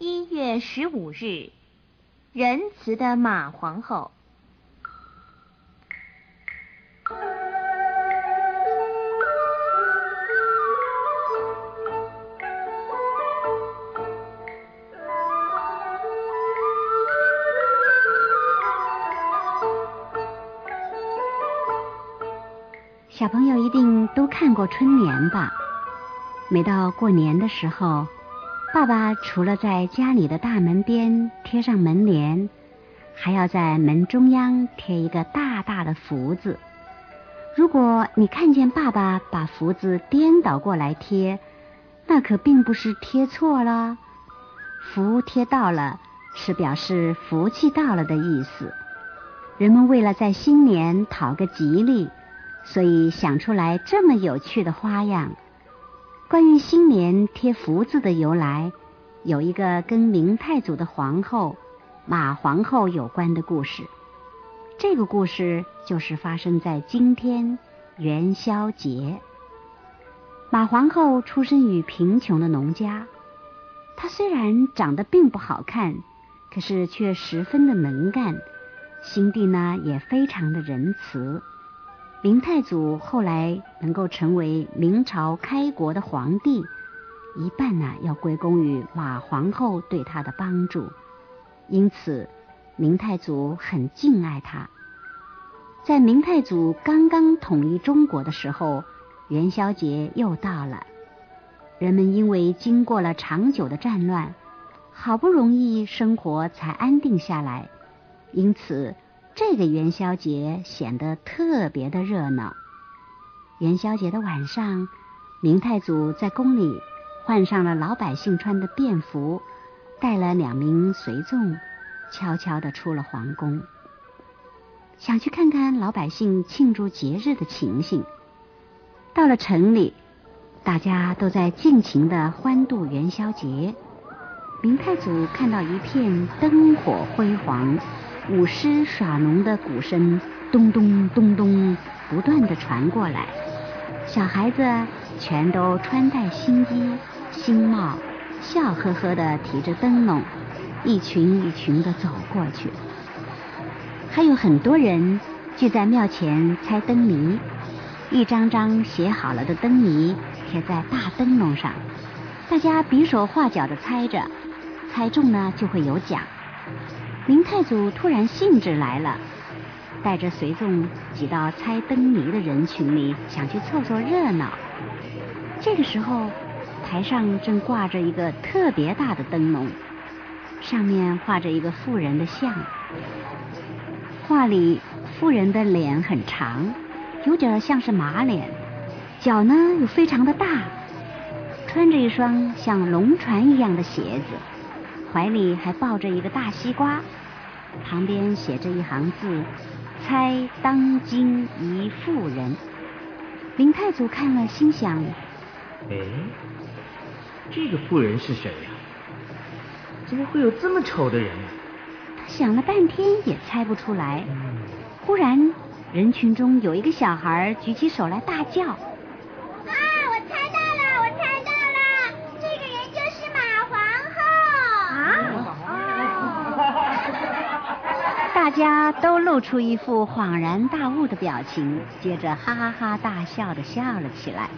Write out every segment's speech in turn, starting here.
一月十五日，仁慈的马皇后。小朋友一定都看过春联吧？每到过年的时候，爸爸除了在家里的大门边贴上门帘，还要在门中央贴一个大大的福字。如果你看见爸爸把福字颠倒过来贴，那可并不是贴错了。福贴到了，是表示福气到了的意思。人们为了在新年讨个吉利。所以想出来这么有趣的花样。关于新年贴福字的由来，有一个跟明太祖的皇后马皇后有关的故事。这个故事就是发生在今天元宵节。马皇后出生于贫穷的农家，她虽然长得并不好看，可是却十分的能干，心地呢也非常的仁慈。明太祖后来能够成为明朝开国的皇帝，一半呢要归功于马皇后对他的帮助，因此明太祖很敬爱他。在明太祖刚刚统一中国的时候，元宵节又到了，人们因为经过了长久的战乱，好不容易生活才安定下来，因此。这个元宵节显得特别的热闹。元宵节的晚上，明太祖在宫里换上了老百姓穿的便服，带了两名随从，悄悄的出了皇宫，想去看看老百姓庆祝节日的情形。到了城里，大家都在尽情的欢度元宵节。明太祖看到一片灯火辉煌。舞狮耍龙的鼓声咚咚咚咚不断的传过来，小孩子全都穿戴新衣新帽，笑呵呵的提着灯笼，一群一群的走过去。还有很多人聚在庙前猜灯谜，一张张写好了的灯谜贴在大灯笼上，大家比手画脚的猜着，猜中呢就会有奖。明太祖突然兴致来了，带着随众挤到猜灯谜的人群里，想去凑凑热闹。这个时候，台上正挂着一个特别大的灯笼，上面画着一个妇人的像。画里妇人的脸很长，有点像是马脸，脚呢又非常的大，穿着一双像龙船一样的鞋子。怀里还抱着一个大西瓜，旁边写着一行字：“猜当今一妇人。”林太祖看了，心想：“哎，这个妇人是谁呀？怎么会有这么丑的人呢？”他想了半天也猜不出来。忽然，人群中有一个小孩举起手来大叫。家都露出一副恍然大悟的表情，接着哈哈大笑的笑了起来。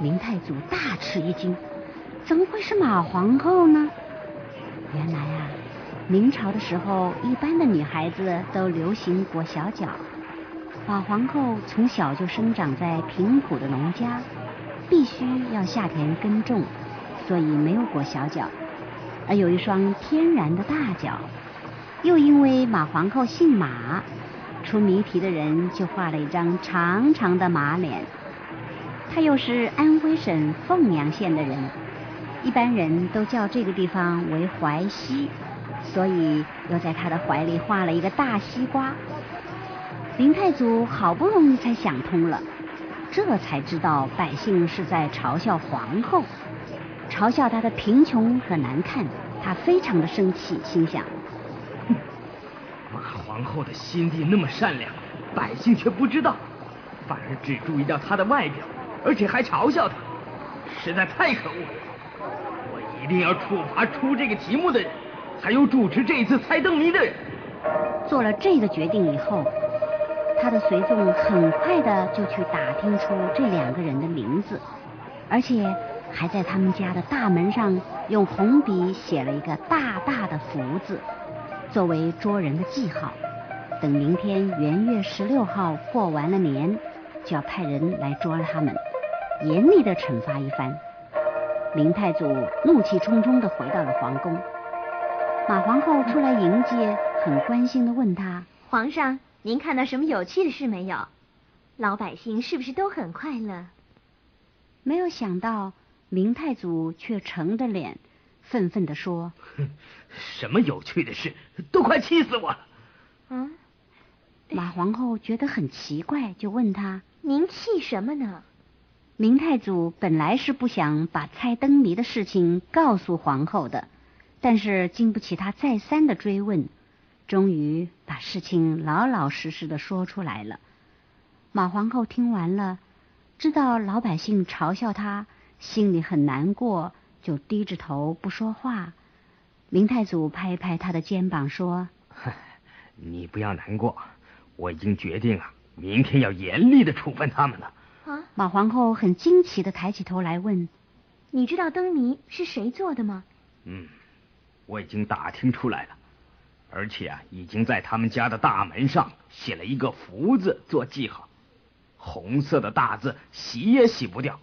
明太祖大吃一惊，怎么会是马皇后呢？原来啊，明朝的时候，一般的女孩子都流行裹小脚。马皇后从小就生长在贫苦的农家，必须要下田耕种，所以没有裹小脚，而有一双天然的大脚。又因为马皇后姓马，出谜题的人就画了一张长长的马脸。她又是安徽省凤阳县的人，一般人都叫这个地方为淮西，所以又在他的怀里画了一个大西瓜。明太祖好不容易才想通了，这才知道百姓是在嘲笑皇后，嘲笑她的贫穷和难看。他非常的生气，心想。皇后的心地那么善良，百姓却不知道，反而只注意到她的外表，而且还嘲笑她，实在太可恶了！我一定要处罚出这个题目的人，还有主持这一次猜灯谜的人。做了这个决定以后，他的随从很快的就去打听出这两个人的名字，而且还在他们家的大门上用红笔写了一个大大的福字，作为捉人的记号。等明天元月十六号过完了年，就要派人来捉了他们，严厉的惩罚一番。明太祖怒气冲冲的回到了皇宫，马皇后出来迎接，很关心的问他：“皇上，您看到什么有趣的事没有？老百姓是不是都很快乐？”没有想到，明太祖却沉着脸，愤愤地说：“什么有趣的事？都快气死我了！”嗯。马皇后觉得很奇怪，就问他：“您气什么呢？”明太祖本来是不想把猜灯谜的事情告诉皇后的，但是经不起他再三的追问，终于把事情老老实实的说出来了。马皇后听完了，知道老百姓嘲笑他，心里很难过，就低着头不说话。明太祖拍拍他的肩膀说：“你不要难过。”我已经决定啊，明天要严厉的处分他们了。啊！马皇后很惊奇的抬起头来问：“你知道灯谜是谁做的吗？”嗯，我已经打听出来了，而且啊，已经在他们家的大门上写了一个福字做记号，红色的大字洗也洗不掉。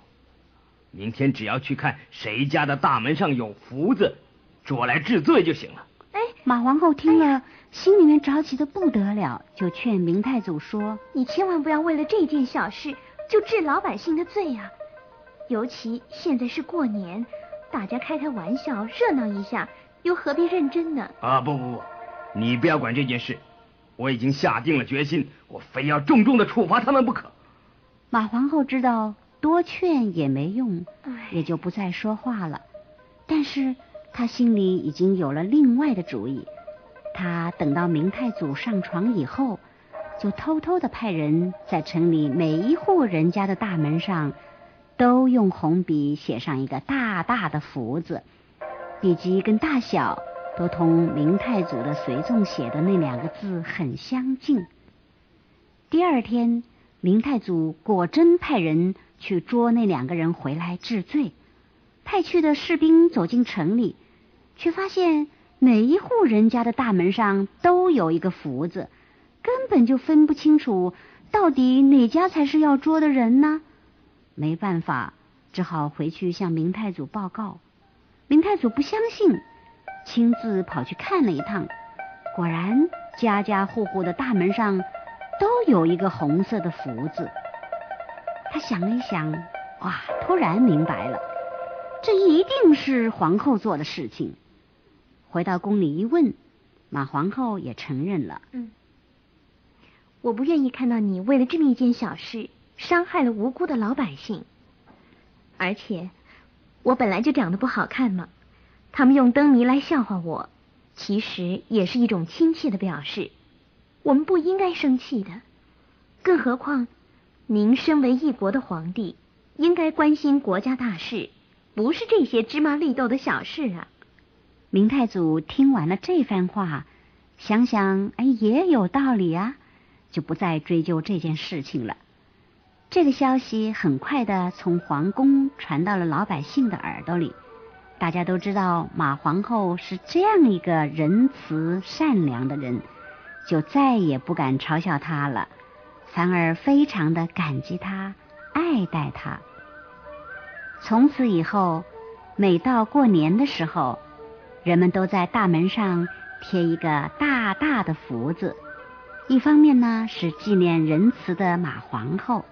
明天只要去看谁家的大门上有福字，捉来治罪就行了。哎，马皇后听了。心里面着急的不得了，就劝明太祖说：“你千万不要为了这件小事就治老百姓的罪呀！尤其现在是过年，大家开开玩笑，热闹一下，又何必认真呢？”啊，不不不，你不要管这件事，我已经下定了决心，我非要重重的处罚他们不可。马皇后知道多劝也没用，也就不再说话了。但是他心里已经有了另外的主意。他等到明太祖上床以后，就偷偷的派人在城里每一户人家的大门上，都用红笔写上一个大大的福字，笔迹跟大小都同明太祖的随从写的那两个字很相近。第二天，明太祖果真派人去捉那两个人回来治罪，派去的士兵走进城里，却发现。每一户人家的大门上都有一个福字，根本就分不清楚到底哪家才是要捉的人呢？没办法，只好回去向明太祖报告。明太祖不相信，亲自跑去看了一趟，果然家家户户的大门上都有一个红色的福字。他想了一想，哇，突然明白了，这一定是皇后做的事情。回到宫里一问，马皇后也承认了。嗯，我不愿意看到你为了这么一件小事伤害了无辜的老百姓。而且，我本来就长得不好看嘛，他们用灯谜来笑话我，其实也是一种亲切的表示。我们不应该生气的，更何况您身为一国的皇帝，应该关心国家大事，不是这些芝麻绿豆的小事啊。明太祖听完了这番话，想想，哎，也有道理啊，就不再追究这件事情了。这个消息很快的从皇宫传到了老百姓的耳朵里，大家都知道马皇后是这样一个仁慈善良的人，就再也不敢嘲笑她了，反而非常的感激他，爱戴他。从此以后，每到过年的时候，人们都在大门上贴一个大大的福字，一方面呢是纪念仁慈的马皇后，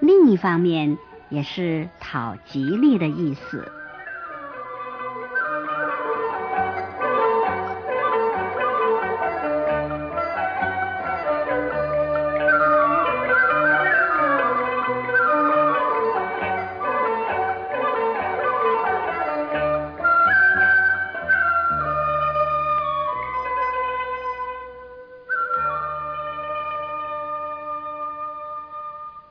另一方面也是讨吉利的意思。